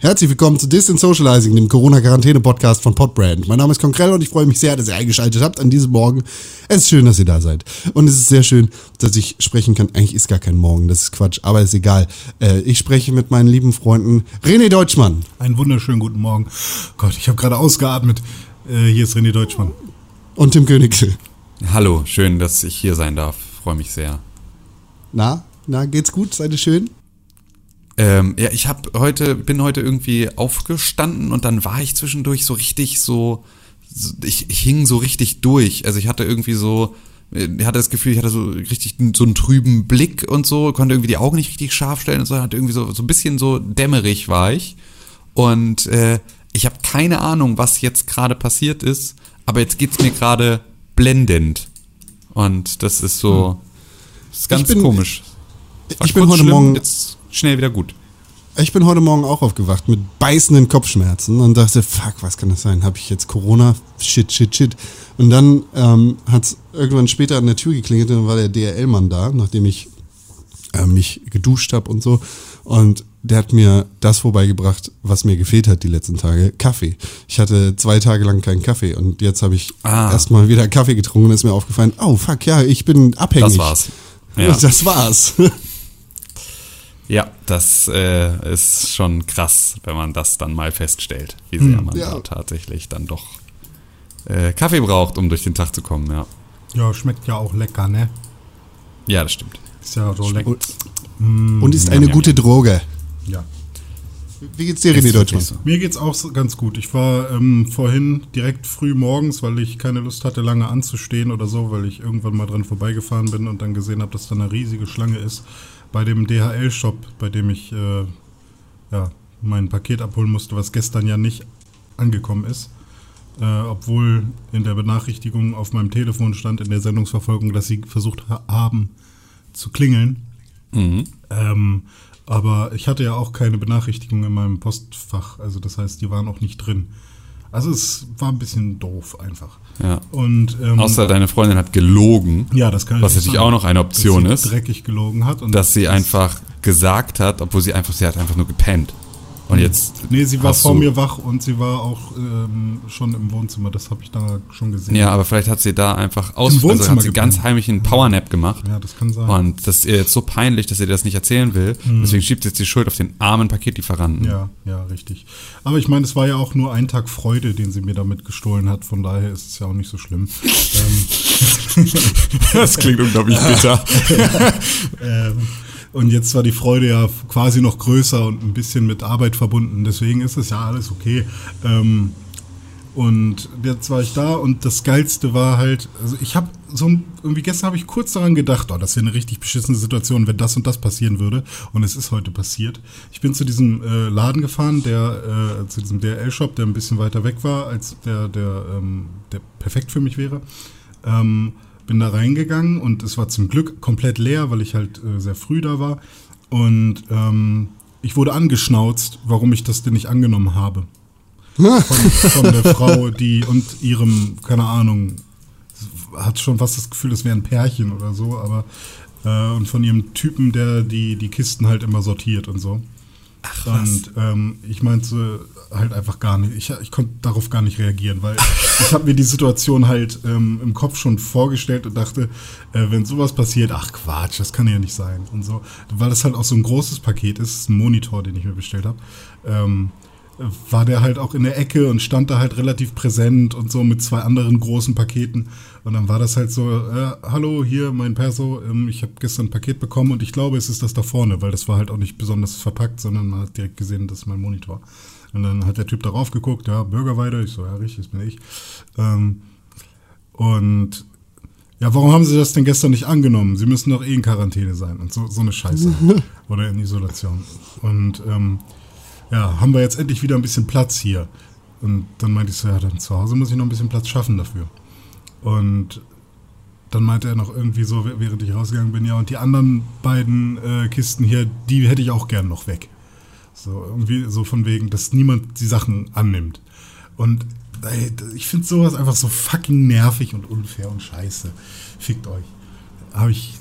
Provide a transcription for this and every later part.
Herzlich willkommen zu Distant Socializing, dem Corona-Quarantäne-Podcast von Podbrand. Mein Name ist Konkrell und ich freue mich sehr, dass ihr eingeschaltet habt an diesem Morgen. Es ist schön, dass ihr da seid. Und es ist sehr schön, dass ich sprechen kann. Eigentlich ist gar kein Morgen, das ist Quatsch, aber ist egal. Äh, ich spreche mit meinen lieben Freunden René Deutschmann. Einen wunderschönen guten Morgen. Gott, ich habe gerade ausgeatmet. Äh, hier ist René Deutschmann. Und Tim Königke. Hallo, schön, dass ich hier sein darf. Freue mich sehr. Na, na, geht's gut? Seid ihr schön? Ähm, ja, ich hab heute, bin heute irgendwie aufgestanden und dann war ich zwischendurch so richtig so, so ich, ich hing so richtig durch. Also ich hatte irgendwie so, ich hatte das Gefühl, ich hatte so richtig so einen trüben Blick und so, konnte irgendwie die Augen nicht richtig scharf stellen und so, hatte irgendwie so, so ein bisschen so dämmerig war ich. Und äh, ich habe keine Ahnung, was jetzt gerade passiert ist, aber jetzt geht's mir gerade blendend. Und das ist so, hm. das ist ganz bin, komisch. Ich bin heute schlimm, Morgen jetzt schnell wieder gut. Ich bin heute Morgen auch aufgewacht mit beißenden Kopfschmerzen und dachte, fuck, was kann das sein? Habe ich jetzt Corona? Shit, shit, shit. Und dann ähm, hat es irgendwann später an der Tür geklingelt und dann war der DRL-Mann da, nachdem ich äh, mich geduscht habe und so. Und der hat mir das vorbeigebracht, was mir gefehlt hat die letzten Tage, Kaffee. Ich hatte zwei Tage lang keinen Kaffee und jetzt habe ich ah. erstmal wieder Kaffee getrunken und ist mir aufgefallen, oh fuck, ja, ich bin abhängig. Das war's. Ja. Das war's. Ja, das äh, ist schon krass, wenn man das dann mal feststellt, wie sehr hm, man ja. da tatsächlich dann doch äh, Kaffee braucht, um durch den Tag zu kommen, ja. Ja, schmeckt ja auch lecker, ne? Ja, das stimmt. Ist ja so lecker. Und, und ist eine ja, gute ja. Droge. Ja. Wie geht's dir, René Deutschmann? So. Mir geht's auch ganz gut. Ich war ähm, vorhin direkt früh morgens, weil ich keine Lust hatte, lange anzustehen oder so, weil ich irgendwann mal dran vorbeigefahren bin und dann gesehen habe, dass da eine riesige Schlange ist bei dem DHL-Shop, bei dem ich äh, ja, mein Paket abholen musste, was gestern ja nicht angekommen ist. Äh, obwohl in der Benachrichtigung auf meinem Telefon stand in der Sendungsverfolgung, dass sie versucht ha haben zu klingeln. Mhm. Ähm, aber ich hatte ja auch keine Benachrichtigung in meinem Postfach, also das heißt, die waren auch nicht drin. Also es war ein bisschen doof einfach. Ja. Und, ähm, Außer deine Freundin hat gelogen. Ja, das kann Was natürlich auch noch eine Option dass sie ist. dreckig gelogen hat. Und dass sie einfach gesagt hat, obwohl sie einfach, sie hat einfach nur gepennt. Und jetzt. Nee, sie war vor mir wach und sie war auch ähm, schon im Wohnzimmer. Das habe ich da schon gesehen. Ja, aber vielleicht hat sie da einfach aus Im also hat sie ganz heimlich einen Powernap gemacht. Ja, das kann sein. Und das ist ihr jetzt so peinlich, dass sie dir das nicht erzählen will. Mhm. Deswegen schiebt sie jetzt die Schuld auf den armen Paketlieferanten. Ja, ja, richtig. Aber ich meine, es war ja auch nur ein Tag Freude, den sie mir damit gestohlen hat. Von daher ist es ja auch nicht so schlimm. Ähm. das klingt unglaublich bitter. ähm, und jetzt war die Freude ja quasi noch größer und ein bisschen mit Arbeit verbunden. Deswegen ist es ja alles okay. Ähm, und jetzt war ich da und das Geilste war halt, also ich habe so irgendwie gestern habe ich kurz daran gedacht, oh, das wäre eine richtig beschissene Situation, wenn das und das passieren würde. Und es ist heute passiert. Ich bin zu diesem äh, Laden gefahren, der äh, zu diesem DRL-Shop, der ein bisschen weiter weg war, als der, der, ähm, der perfekt für mich wäre. Ähm, bin da reingegangen und es war zum Glück komplett leer, weil ich halt äh, sehr früh da war. Und ähm, ich wurde angeschnauzt, warum ich das denn nicht angenommen habe. Von, von der Frau, die und ihrem, keine Ahnung, hat schon fast das Gefühl, es wäre ein Pärchen oder so, aber äh, und von ihrem Typen, der die, die Kisten halt immer sortiert und so. Ach, was? Und ähm, ich meinte halt einfach gar nicht, ich, ich konnte darauf gar nicht reagieren, weil ich habe mir die Situation halt ähm, im Kopf schon vorgestellt und dachte, äh, wenn sowas passiert, ach Quatsch, das kann ja nicht sein und so. Weil das halt auch so ein großes Paket ist, ein Monitor, den ich mir bestellt habe. Ähm, war der halt auch in der Ecke und stand da halt relativ präsent und so mit zwei anderen großen Paketen. Und dann war das halt so, äh, hallo, hier mein Perso, ähm, ich habe gestern ein Paket bekommen und ich glaube, es ist das da vorne, weil das war halt auch nicht besonders verpackt, sondern man hat direkt gesehen, das ist mein Monitor. Und dann hat der Typ darauf geguckt, ja, Bürgerweide, ich so, ja, richtig, das bin ich. Ähm, und ja, warum haben Sie das denn gestern nicht angenommen? Sie müssen doch eh in Quarantäne sein und so, so eine Scheiße. Oder in Isolation. Und ähm, ja, haben wir jetzt endlich wieder ein bisschen Platz hier. Und dann meinte ich so, ja, dann zu Hause muss ich noch ein bisschen Platz schaffen dafür. Und dann meinte er noch irgendwie so, während ich rausgegangen bin, ja, und die anderen beiden äh, Kisten hier, die hätte ich auch gern noch weg. So, irgendwie so von wegen, dass niemand die Sachen annimmt. Und ey, ich finde sowas einfach so fucking nervig und unfair und scheiße. Fickt euch. Habe ich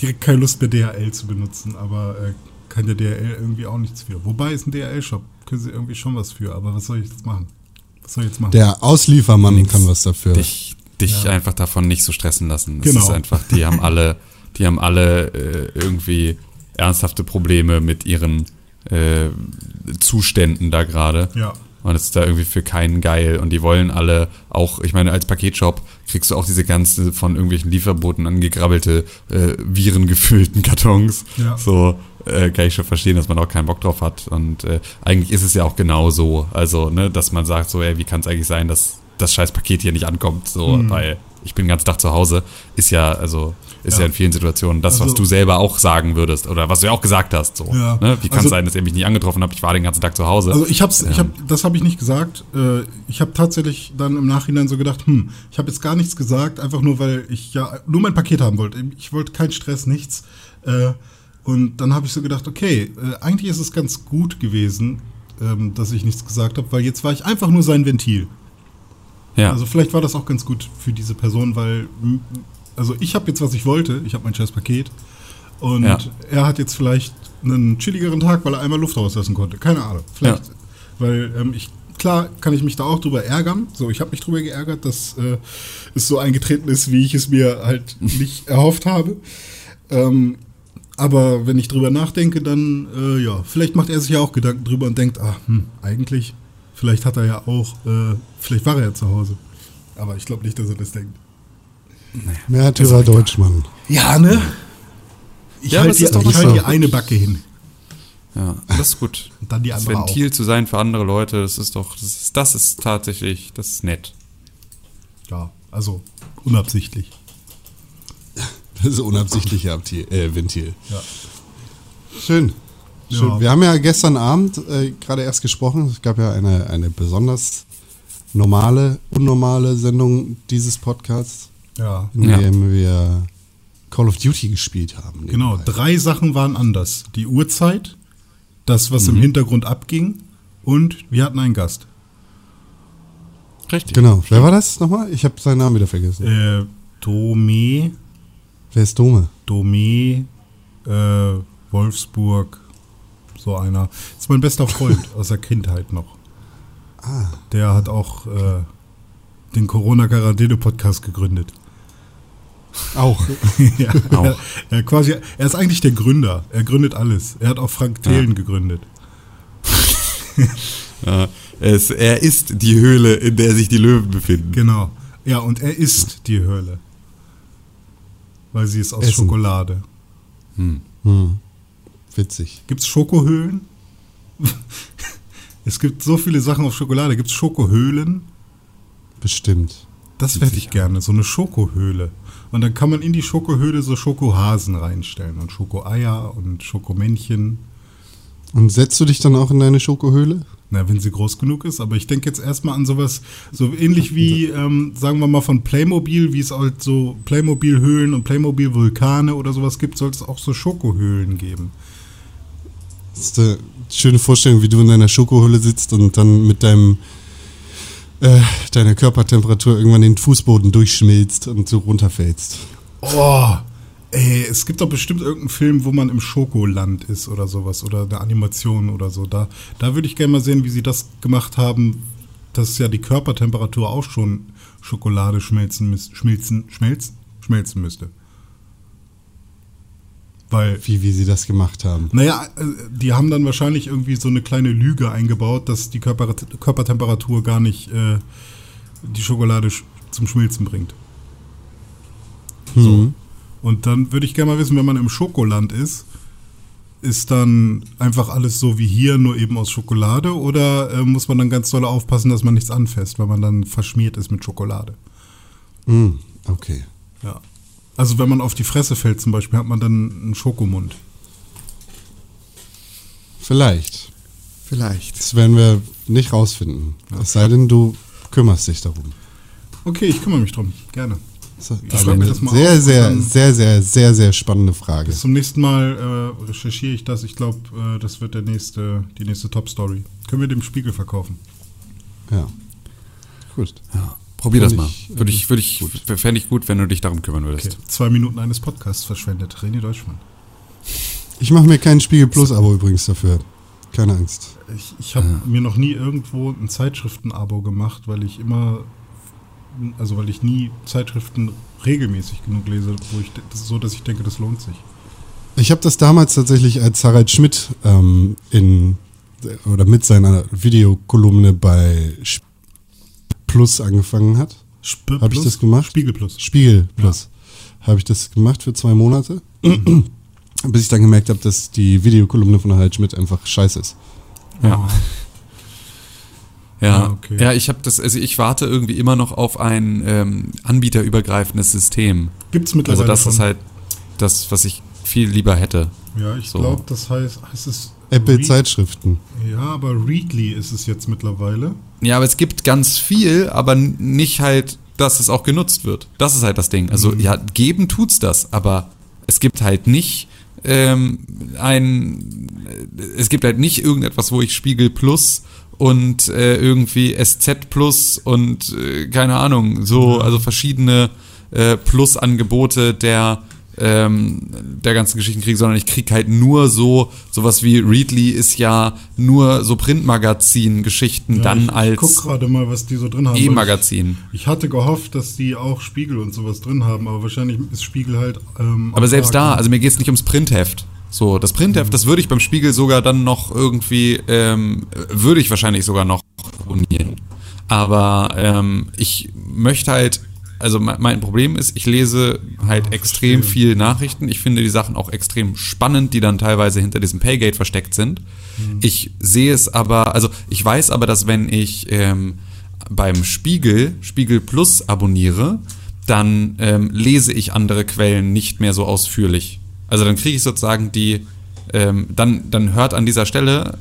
direkt keine Lust mehr DHL zu benutzen, aber äh, kann der DRL irgendwie auch nichts für. Wobei ist ein DRL-Shop, können sie irgendwie schon was für, aber was soll ich jetzt machen? Was soll ich jetzt machen? Der Ausliefermann kann was dafür. Dich, dich einfach davon nicht so stressen lassen. Es Genau. ist einfach, die haben alle, die haben alle äh, irgendwie ernsthafte Probleme mit ihren äh, Zuständen da gerade. Ja. Und es ist da irgendwie für keinen geil. Und die wollen alle auch, ich meine, als Paketshop kriegst du auch diese ganze von irgendwelchen Lieferboten angegrabbelte, äh, virengefüllten Kartons. Ja. So, äh, kann ich schon verstehen, dass man auch keinen Bock drauf hat. Und äh, eigentlich ist es ja auch genau so. Also, ne, dass man sagt, so, ey, wie kann es eigentlich sein, dass das scheiß Paket hier nicht ankommt? So, weil ich bin den ganzen Tag zu Hause. Ist ja, also, ist ja, Ja. in vielen Situationen das, was Also- du selber auch sagen würdest. Oder was du ja auch gesagt hast. So, Ja. ne? Wie kann es Also- sein, dass ihr mich nicht angetroffen habt? Ich war den ganzen Tag zu Hause. Also ich hab's, ich hab, das habe ich nicht gesagt. Äh, Ich habe tatsächlich dann im Nachhinein so gedacht, hm, ich habe jetzt gar nichts gesagt, einfach nur, weil ich ja nur mein Paket haben wollte. Ich wollte keinen Stress, nichts. Äh, Und dann habe ich so gedacht, okay, äh, eigentlich ist es ganz gut gewesen, ähm, dass ich nichts gesagt habe, weil jetzt war ich einfach nur sein Ventil. ja. Also vielleicht war das auch ganz gut für diese Person, weil also ich habe jetzt, was ich wollte, ich habe mein scheiß Paket und Ja. er hat jetzt vielleicht einen chilligeren Tag, weil er einmal Luft rauslassen konnte. Keine Ahnung. Vielleicht, weil ähm, ich klar kann ich mich da auch drüber ärgern. So, ich habe mich drüber geärgert, dass äh, es so eingetreten ist, wie ich es mir halt nicht erhofft habe. Ähm, aber wenn ich drüber nachdenke, dann äh, ja, vielleicht macht er sich ja auch Gedanken drüber und denkt, ah, hm, eigentlich, vielleicht hat er ja auch, äh, vielleicht war er ja zu Hause. Aber ich glaube nicht, dass er das denkt. Märtyrer Deutschmann. Ja, ne? Ich Ja, halte es ist die, doch ich was halt die so. eine Backe hin. Ja, das ist gut. Und dann die Das andere Ventil zu sein für andere Leute, das ist doch, das ist, das ist tatsächlich, das ist nett. auch. Ja, also unabsichtlich. Das unabsichtliche Abti- äh, Ventil. Ja. Schön. Schön. Ja. Wir haben ja gestern Abend äh, gerade erst gesprochen. Es gab ja eine, eine besonders normale, unnormale Sendung dieses Podcasts, Ja. in Ja. dem wir Call of Duty gespielt haben. Genau, nebenbei. drei Sachen waren anders. Die Uhrzeit, das, was im Hintergrund abging und wir hatten einen Gast. Richtig. Genau. Wer war das nochmal? Ich habe seinen Namen wieder vergessen. Äh, Dome, Wer ist Dome? Dome, äh, Wolfsburg, so einer. ist mein bester Freund aus der Kindheit noch. Ah. Der hat auch äh, den Corona-Quarantäne-Podcast gegründet. Auch. ja, Auch. Er, er, quasi, er ist eigentlich der Gründer. Er gründet alles. Er hat auch Frank Thelen gegründet. Ja, es, er ist die Höhle, in der sich die Löwen befinden. Genau. Ja, und er isst die Höhle. Weil sie ist aus Essen. Schokolade. Hm. Witzig. Gibt es Schokohöhlen? es gibt so viele Sachen auf Schokolade. Gibt es Schokohöhlen? Bestimmt. Das hätte ich gerne, so eine Schokohöhle. Und dann kann man in die Schokohöhle so Schokohasen reinstellen und Schokoeier und Schokomännchen. Und setzt du dich dann auch in deine Schokohöhle? Na, wenn sie groß genug ist. Aber ich denke jetzt erstmal an sowas, so ähnlich wie, ähm, sagen wir mal, von Playmobil, wie es halt so Playmobil-Höhlen und Playmobil-Vulkane oder sowas gibt, sollte es auch so Schokohöhlen geben. Das ist eine schöne Vorstellung, wie du in deiner Schokohöhle sitzt und dann mit deinem äh, deiner Körpertemperatur irgendwann den Fußboden durchschmilzt und so runterfällst. Oh, ey, es gibt doch bestimmt irgendeinen Film, wo man im Schokoland ist oder sowas oder eine Animation oder so. Da, da würde ich gerne mal sehen, wie sie das gemacht haben, dass ja die Körpertemperatur auch schon Schokolade schmelzen, schmilzen, schmelzen, schmelzen müsste. Weil Wie, wie sie das gemacht haben. naja, äh, die haben dann wahrscheinlich irgendwie so eine kleine Lüge eingebaut, dass die Körper, Körpertemperatur gar nicht äh, die Schokolade sch zum Schmilzen bringt. Hm. Und dann würde ich gerne mal wissen, wenn man im Schokoland ist, ist dann einfach alles so wie hier, nur eben aus Schokolade? Oder äh, muss man dann ganz doll aufpassen, dass man nichts anfasst, weil man dann verschmiert ist mit Schokolade? Hm, okay. Ja. Also wenn man auf die Fresse fällt zum Beispiel, hat man dann einen Schokomund. Vielleicht. Vielleicht. Das werden wir nicht rausfinden. Es sei denn, du kümmerst dich darum. Okay, ich kümmere mich drum. Gerne. Das mir eine das mal sehr, sehr, sehr, sehr, sehr, sehr spannende Frage. Bis zum nächsten Mal äh, recherchiere ich das. Ich glaube, äh, das wird der nächste, die nächste Top-Story. Können wir dem Spiegel verkaufen. Ja. Gut. Ja, probier das mal. ich, Würde ich, würde ich, fände ich gut, wenn du dich darum kümmern würdest. Okay. Zwei Minuten eines Podcasts verschwendet. René Deutschmann. Ich mache mir kein Spiegel Plus-Abo übrigens dafür. Keine Angst. Ich, ich habe mir noch nie irgendwo ein Zeitschriften-Abo gemacht, weil ich immer, also weil ich nie Zeitschriften regelmäßig genug lese, wo ich das so, dass ich denke, das lohnt sich. Ich habe das damals tatsächlich, als Harald Schmidt ähm, in oder mit seiner Videokolumne bei Sp- Plus angefangen hat. Sp Hab ich Plus? das gemacht? Spiegel Plus. Spiegel Plus. Habe ich das gemacht für zwei Monate. Bis ich dann gemerkt habe, dass die Videokolumne von Harald Schmidt einfach scheiße ist. Ja. Ja, Ah, okay. ja, ich habe das, also ich warte irgendwie immer noch auf ein ähm, anbieterübergreifendes System. Gibt es Also mittlerweile das schon? ist halt das, was ich viel lieber hätte. ja, ich so. glaube, das heißt, heißt es Apple Read- Zeitschriften. Ja, aber Readly ist es jetzt mittlerweile. Ja, aber es gibt ganz viel, aber nicht halt, dass es auch genutzt wird. Das ist halt das Ding. Also ja, geben tut's das, aber es gibt halt nicht ähm, ein, es gibt halt nicht irgendetwas, wo ich Spiegel Plus und äh, irgendwie SZ Plus und äh, keine Ahnung, so, also verschiedene äh, Plus-Angebote der ähm, der ganzen Geschichten kriege, sondern ich krieg halt nur so, sowas wie Readly ist ja nur so Printmagazin-Geschichten Ja, dann ich, als Ich guck gerade mal, was die so drin haben. E-Magazin. Ich, ich hatte gehofft, dass die auch Spiegel und sowas drin haben, aber wahrscheinlich ist Spiegel halt. Ähm, Aber selbst da, also mir geht's nicht ums Printheft. So, das Printheft, das würde ich beim Spiegel sogar dann noch irgendwie, ähm, würde ich wahrscheinlich sogar noch abonnieren. Aber ähm, ich möchte halt, also me- mein Problem ist, ich lese halt extrem viel Nachrichten. Ich finde die Sachen auch extrem spannend, die dann teilweise hinter diesem Paygate versteckt sind. Ich sehe es aber, also ich weiß aber, dass wenn ich ähm, beim Spiegel, Spiegel Plus abonniere, dann ähm, lese ich andere Quellen nicht mehr so ausführlich. Also dann kriege ich sozusagen die, ähm, dann, dann hört an dieser Stelle,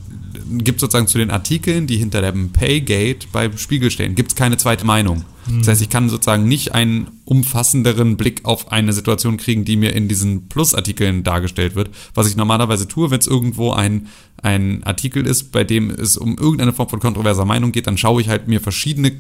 gibt sozusagen zu den Artikeln, die hinter dem Paygate beim Spiegel stehen, gibt es keine zweite Meinung. Das heißt, ich kann sozusagen nicht einen umfassenderen Blick auf eine Situation kriegen, die mir in diesen Plus-Artikeln dargestellt wird, was ich normalerweise tue, wenn es irgendwo ein, ein Artikel ist, bei dem es um irgendeine Form von kontroverser Meinung geht, dann schaue ich halt mir verschiedene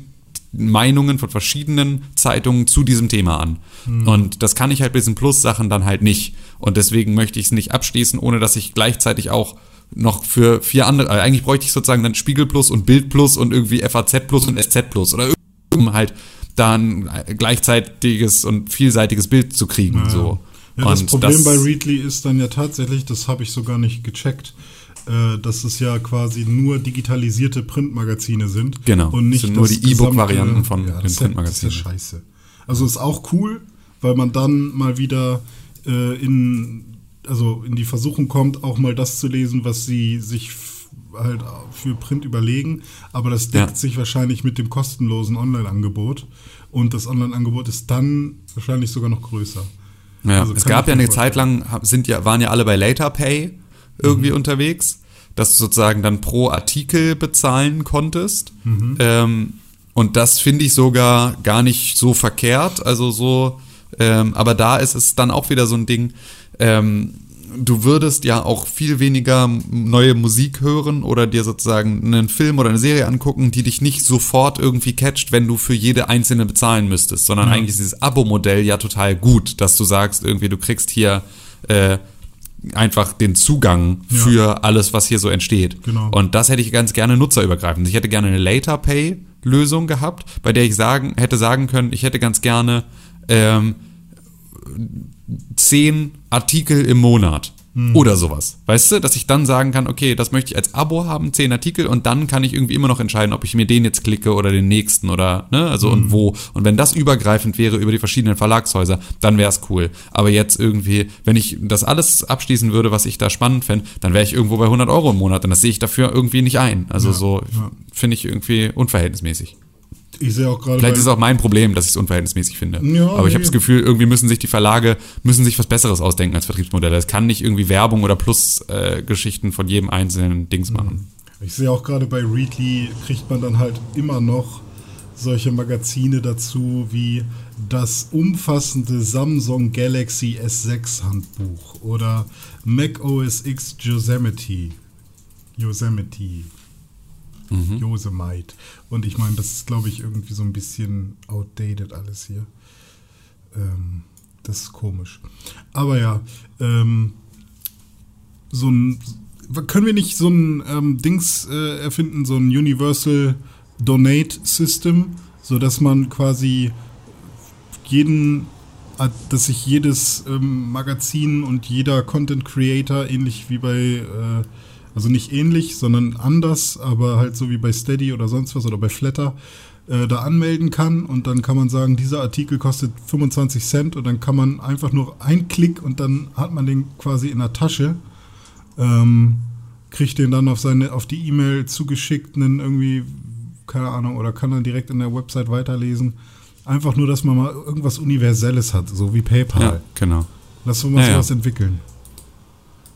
Meinungen von verschiedenen Zeitungen zu diesem Thema an. Und das kann ich halt bei diesen Plus-Sachen dann halt nicht. Und deswegen möchte ich es nicht abschließen, ohne dass ich gleichzeitig auch noch für vier andere, also eigentlich bräuchte ich sozusagen dann Spiegel Plus und Bild Plus und irgendwie FAZ Plus und SZ Plus oder um halt da ein gleichzeitiges und vielseitiges Bild zu kriegen. So. Ja, das Problem bei Readly ist dann ja tatsächlich, das habe ich sogar nicht gecheckt, äh, dass es ja quasi nur digitalisierte Printmagazine sind. Genau, Und nicht sind nur die E-Book-Varianten von ja, den Printmagazinen. Das ist ja scheiße. Also ist auch cool, weil man dann mal wieder äh, in, also in die Versuchung kommt, auch mal das zu lesen, was sie sich halt für Print überlegen. Aber das deckt Ja. sich wahrscheinlich mit dem kostenlosen Online-Angebot. Und das Online-Angebot ist dann wahrscheinlich sogar noch größer. Ja, Also es gab ja eine Zeit lang, sind ja, waren ja alle bei Later Pay irgendwie Mhm. unterwegs, dass du sozusagen dann pro Artikel bezahlen konntest. Mhm. Ähm, und das finde ich sogar gar nicht so verkehrt. Also so, ähm, aber da ist es dann auch wieder so ein Ding, ähm, du würdest ja auch viel weniger neue Musik hören oder dir sozusagen einen Film oder eine Serie angucken, die dich nicht sofort irgendwie catcht, wenn du für jede einzelne bezahlen müsstest, sondern eigentlich ist dieses Abo-Modell ja total gut, dass du sagst, irgendwie du kriegst hier äh, einfach den Zugang Ja. für alles, was hier so entsteht. Genau. Und das hätte ich ganz gerne nutzerübergreifend. Ich hätte gerne eine Later Pay Lösung gehabt, bei der ich sagen hätte sagen können, ich hätte ganz gerne ähm, zehn Artikel im Monat oder sowas. Weißt du, dass ich dann sagen kann, okay, das möchte ich als Abo haben, zehn Artikel und dann kann ich irgendwie immer noch entscheiden, ob ich mir den jetzt klicke oder den nächsten oder, ne, also und wo. Und wenn das übergreifend wäre über die verschiedenen Verlagshäuser, dann wäre es cool. Aber jetzt irgendwie, wenn ich das alles abschließen würde, was ich da spannend fände, dann wäre ich irgendwo bei 100 Euro im Monat und das sehe ich dafür irgendwie nicht ein. Also so ja. finde ich irgendwie unverhältnismäßig. Ich sehe auch gerade Vielleicht ist es auch mein Problem, dass ich es unverhältnismäßig finde. Ja, Aber ich habe nee. das Gefühl, irgendwie müssen sich die Verlage, müssen sich was Besseres ausdenken als Vertriebsmodelle. Es kann nicht irgendwie Werbung oder Plus-Geschichten von jedem einzelnen Dings Mhm. machen. Ich sehe auch gerade bei Readly kriegt man dann halt immer noch solche Magazine dazu wie das umfassende Samsung Galaxy S6 Handbuch oder Mac OS X Yosemite. Yosemite. Yosemite. Und ich meine, das ist, glaube ich, irgendwie so ein bisschen outdated alles hier. Ähm, das ist komisch. Aber ja, ähm, so ein, können wir nicht so ein ähm, Dings äh, erfinden, so ein Universal Donate System, so dass man quasi jeden, dass sich jedes ähm, Magazin und jeder Content Creator ähnlich wie bei, äh, also nicht ähnlich, sondern anders, aber halt so wie bei Steady oder sonst was oder bei Flatter, äh, da anmelden kann und dann kann man sagen, dieser Artikel kostet 25 Cent und dann kann man einfach nur ein Klick und dann hat man den quasi in der Tasche, ähm, kriegt den dann auf seine, auf die E-Mail zugeschickt, einen irgendwie, keine Ahnung, oder kann dann direkt in der Website weiterlesen. Einfach nur, dass man mal irgendwas Universelles hat, so wie PayPal. Ja, genau. Lass uns mal Ja, ja. sowas entwickeln.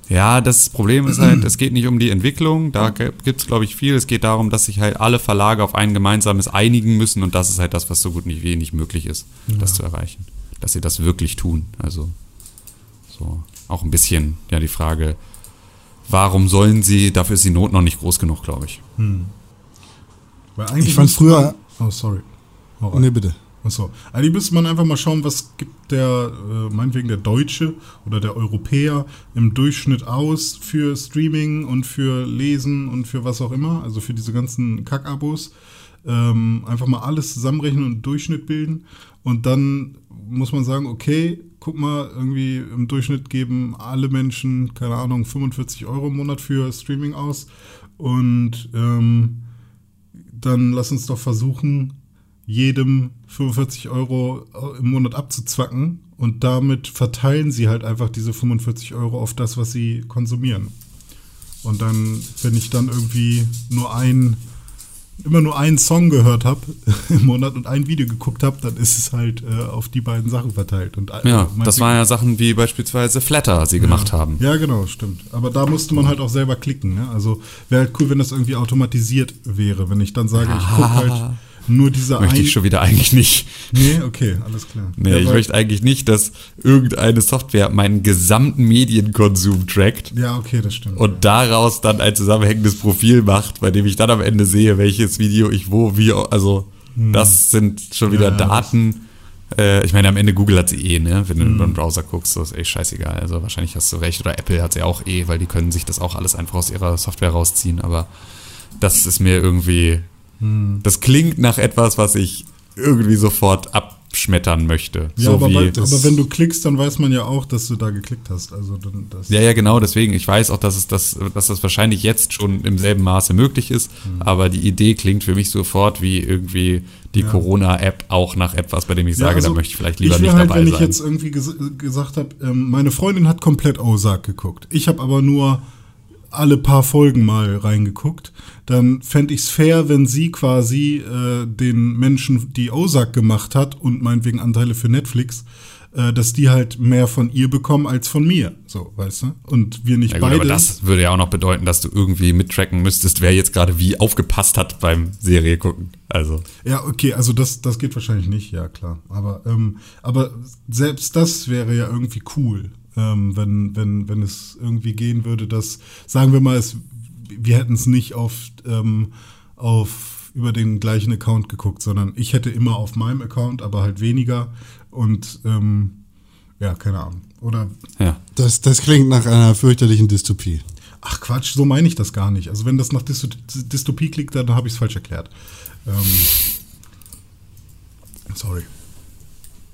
Ja, das Problem ist halt, es geht nicht um die Entwicklung, da gibt's glaube ich, viel. Es geht darum, dass sich halt alle Verlage auf ein gemeinsames einigen müssen und das ist halt das, was so gut nicht wie nicht möglich ist, das zu erreichen. Dass sie das wirklich tun. Also so auch ein bisschen ja die Frage, warum sollen sie, dafür ist die Not noch nicht groß genug, glaube ich. Weil eigentlich Ich fand früher- oh, sorry. Rein. Nee, bitte. Achso. Eigentlich müsste man einfach mal schauen, was gibt der, äh, meinetwegen der Deutsche oder der Europäer im Durchschnitt aus für Streaming und für Lesen und für was auch immer, also für diese ganzen Kackabos. Ähm, einfach mal alles zusammenrechnen und einen Durchschnitt bilden. Und dann muss man sagen, okay, guck mal, irgendwie im Durchschnitt geben alle Menschen, keine Ahnung, 45 Euro im Monat für Streaming aus. Und ähm, dann lass uns doch versuchen, jedem 45 Euro im Monat abzuzwacken und damit verteilen sie halt einfach diese 45 Euro auf das, was sie konsumieren. Und dann, wenn ich dann irgendwie nur ein, immer nur einen Song gehört habe im Monat und ein Video geguckt habe, dann ist es halt äh, auf die beiden Sachen verteilt. Und, äh, Ja, das waren ja Sachen wie beispielsweise Flatter sie gemacht haben. ja, genau, stimmt. Aber da musste man halt auch selber klicken. Ne? Also wäre halt cool, wenn das irgendwie automatisiert wäre. Wenn ich dann sage, ich gucke halt nur diese Möchte ich schon wieder eigentlich nicht. Nee, okay, alles klar. Nee, ja, ich möchte eigentlich nicht, dass irgendeine Software meinen gesamten Medienkonsum trackt Ja, okay, das stimmt. und daraus dann ein zusammenhängendes Profil macht, bei dem ich dann am Ende sehe, welches Video ich wo, wie, also das sind schon wieder Hm. Ja, Daten. Äh, ich meine, am Ende Google hat sie eh, ne? Wenn du Hm. über den Browser guckst, das ist echt scheißegal. Also wahrscheinlich hast du recht. Oder Apple hat sie auch eh, weil die können sich das auch alles einfach aus ihrer Software rausziehen. Aber das ist mir irgendwie, Hm. das klingt nach etwas, was ich irgendwie sofort abschmettern möchte. ja, so aber, bei, aber wenn du klickst, dann weiß man ja auch, dass du da geklickt hast. Also dann das. Ja, ja, genau, deswegen. Ich weiß auch, dass es das, dass das wahrscheinlich jetzt schon im selben Maße möglich ist, Mhm. aber die Idee klingt für mich sofort wie irgendwie die Ja. Corona-App auch nach etwas, bei dem ich Ja, sage, also da möchte ich vielleicht lieber ich nicht halt, dabei wenn sein. ich jetzt irgendwie ges gesagt habe, ähm, meine Freundin hat komplett Ozark geguckt. Ich habe aber nur alle paar Folgen mal reingeguckt. Dann fände ich es fair, wenn sie quasi äh, den Menschen, die Ozark gemacht hat und meinetwegen Anteile für Netflix, äh, dass die halt mehr von ihr bekommen als von mir. So, weißt du? Und wir nicht ja, gut, beide. aber das würde ja auch noch bedeuten, dass du irgendwie mittracken müsstest, wer jetzt gerade wie aufgepasst hat beim Serie gucken. Also, Ja, okay, also das, das geht wahrscheinlich nicht, ja klar. Aber, ähm, aber selbst das wäre ja irgendwie cool, ähm, wenn, wenn, wenn es irgendwie gehen würde, dass, sagen wir mal, es, wir hätten es nicht auf, ähm, auf über den gleichen Account geguckt, sondern ich hätte immer auf meinem Account, aber halt weniger. Und ähm, ja, keine Ahnung. Oder ja. Das, das klingt nach einer fürchterlichen Dystopie. ach Quatsch, so meine ich das gar nicht. Also wenn das nach Dysto Dystopie klingt, dann habe ich es falsch erklärt. Ähm, sorry.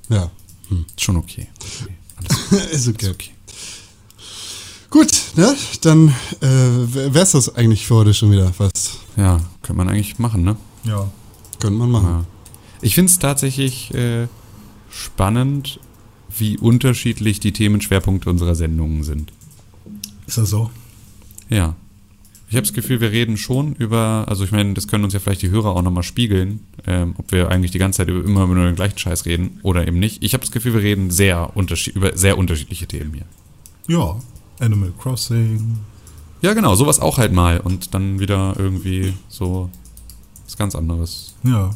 Ja. Schon okay. okay. Ist okay. ist okay. Gut, ne? Dann äh, wär's das eigentlich für heute schon wieder fast. Ja, könnte man eigentlich machen, ne? Ja. Könnte man machen. Ja. Ich finde es tatsächlich äh, spannend, wie unterschiedlich die Themenschwerpunkte unserer Sendungen sind. Ist das so? Ja. Ich habe das Gefühl, wir reden schon über, also ich meine, das können uns ja vielleicht die Hörer auch nochmal spiegeln, ähm, ob wir eigentlich die ganze Zeit über, immer über den gleichen Scheiß reden oder eben nicht. Ich habe das Gefühl, wir reden sehr unterschied über sehr unterschiedliche Themen hier. Ja. Animal Crossing. Ja, genau, sowas auch halt mal und dann wieder irgendwie so was ganz anderes. Ja.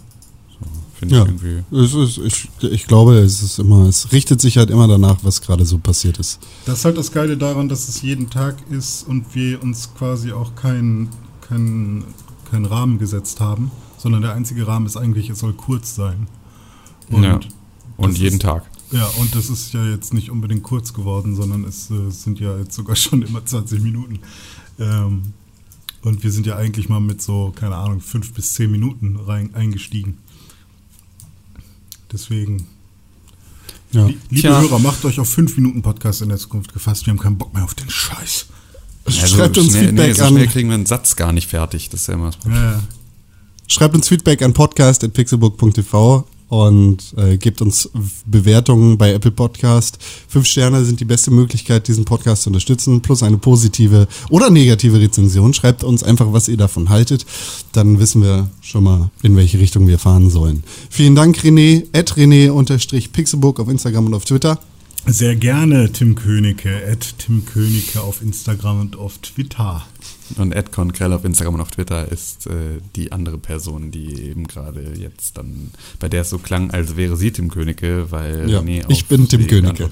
Finde Ja. ich irgendwie. Es ist, ich, ich glaube, es ist immer, es richtet sich halt immer danach, was gerade so passiert ist. Das ist halt das Geile daran, dass es jeden Tag ist und wir uns quasi auch keinen kein, kein Rahmen gesetzt haben, sondern der einzige Rahmen ist eigentlich, es soll kurz sein. Und Ja. Und jeden ist- Tag. Ja, und das ist ja jetzt nicht unbedingt kurz geworden, sondern es äh, sind ja jetzt sogar schon immer 20 Minuten. Ähm, und wir sind ja eigentlich mal mit so, keine Ahnung, fünf bis zehn Minuten rein eingestiegen. Deswegen, Ja. lie- liebe Tja. Hörer, macht euch auf fünf Minuten Podcast in der Zukunft gefasst. Wir haben keinen Bock mehr auf den Scheiß. Schreibt uns Also schnell, Feedback nee, so an. schnell kriegen wir einen Satz gar nicht fertig. Das ist ja immer das Problem. Ja. Schreibt uns Feedback an podcast.pixelbook.tv und äh, gebt uns Bewertungen bei Apple Podcast. Fünf Sterne sind die beste Möglichkeit, diesen Podcast zu unterstützen, plus eine positive oder negative Rezension. Schreibt uns einfach, was ihr davon haltet. Dann wissen wir schon mal, in welche Richtung wir fahren sollen. Vielen Dank, René, at René-Pixelbook auf Instagram und auf Twitter. Sehr gerne Tim Königke, at Tim Königke auf Instagram und auf Twitter. Und Ed Konkrell auf Instagram und auf Twitter ist äh, die andere Person, die eben gerade jetzt dann, bei der es so klang, als wäre sie Tim Königke, weil Ja, René ich bin Tim Königke.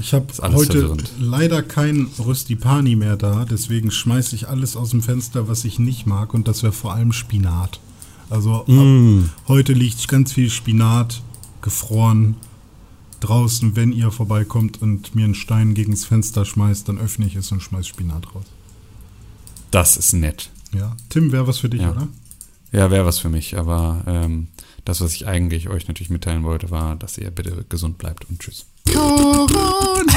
Ich habe heute verwirrend. leider kein Röstipani mehr da, deswegen schmeiße ich alles aus dem Fenster, was ich nicht mag, und das wäre vor allem Spinat. Also Mm. heute liegt ganz viel Spinat gefroren draußen. Wenn ihr vorbeikommt und mir einen Stein gegens Fenster schmeißt, dann öffne ich es und schmeiß Spinat raus. Das ist nett. Ja, Tim, wäre was für dich, Ja. oder? Ja, wäre was für mich, aber ähm, das, was ich eigentlich euch natürlich mitteilen wollte, war, dass ihr bitte gesund bleibt und tschüss. Corona.